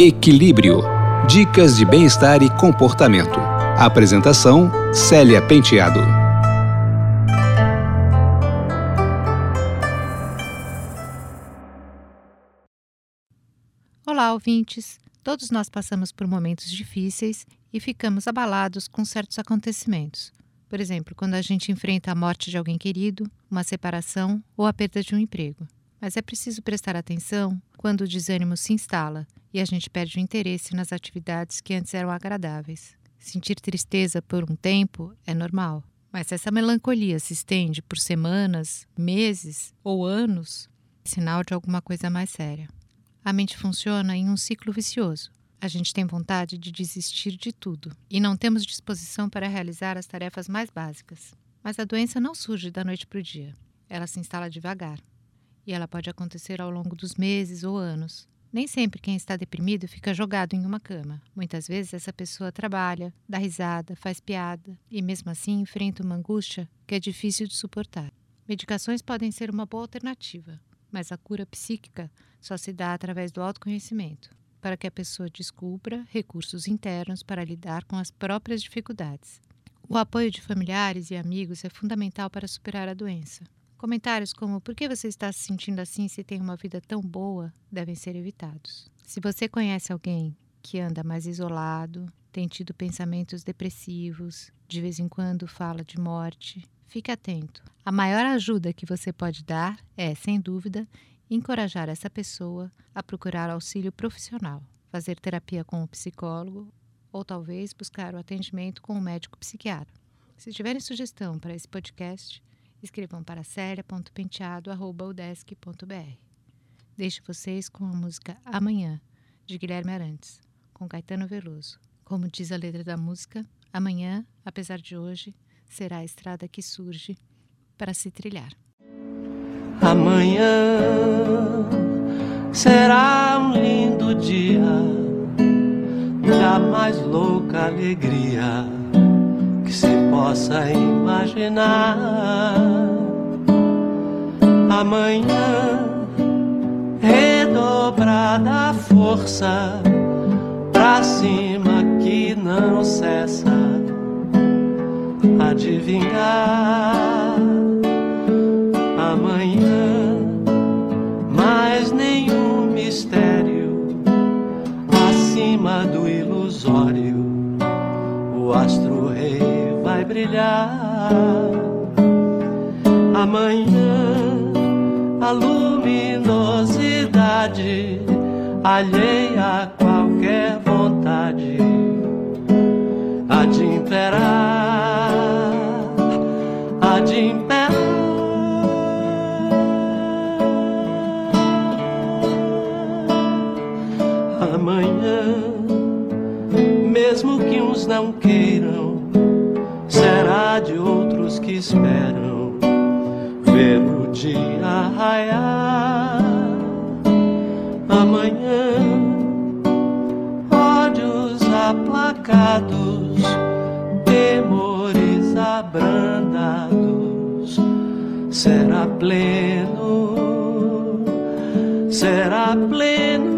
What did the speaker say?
Equilíbrio. Dicas de bem-estar e comportamento. Apresentação: Célia Penteado. Olá, ouvintes. Todos nós passamos por momentos difíceis e ficamos abalados com certos acontecimentos. Por exemplo, quando a gente enfrenta a morte de alguém querido, uma separação ou a perda de um emprego. Mas é preciso prestar atenção quando o desânimo se instala e a gente perde o interesse nas atividades que antes eram agradáveis. Sentir tristeza por um tempo é normal, mas se essa melancolia se estende por semanas, meses ou anos, é sinal de alguma coisa mais séria. A mente funciona em um ciclo vicioso. A gente tem vontade de desistir de tudo e não temos disposição para realizar as tarefas mais básicas. Mas a doença não surge da noite para o dia. Ela se instala devagar, e ela pode acontecer ao longo dos meses ou anos. Nem sempre quem está deprimido fica jogado em uma cama. Muitas vezes essa pessoa trabalha, dá risada, faz piada e, mesmo assim, enfrenta uma angústia que é difícil de suportar. Medicações podem ser uma boa alternativa, mas a cura psíquica só se dá através do autoconhecimento, para que a pessoa descubra recursos internos para lidar com as próprias dificuldades. O apoio de familiares e amigos é fundamental para superar a doença. Comentários como por que você está se sentindo assim se tem uma vida tão boa devem ser evitados. Se você conhece alguém que anda mais isolado, tem tido pensamentos depressivos, de vez em quando fala de morte, fique atento. A maior ajuda que você pode dar é, sem dúvida, encorajar essa pessoa a procurar auxílio profissional, fazer terapia com o psicólogo ou talvez buscar o atendimento com o médico psiquiatra. Se tiverem sugestão para esse podcast, escrevam para celia.penteado.udesc.br. Deixo vocês com a música Amanhã, de Guilherme Arantes, com Caetano Veloso. Como diz a letra da música, amanhã, apesar de hoje, será a estrada que surge para se trilhar. Amanhã será um lindo dia da mais louca alegria que se possa imaginar. Amanhã, redobrada a força pra cima que não cessa adivinhar. Amanhã, mais nenhum mistério acima do ilusório, o astro rei vai brilhar. Amanhã a luminosidade alheia a qualquer vontade há de imperar, há de imperar. Amanhã, mesmo que uns não queiram será de outros que esperam o dia raiar. Amanhã, ódios aplacados, temores abrandados, será pleno, será pleno.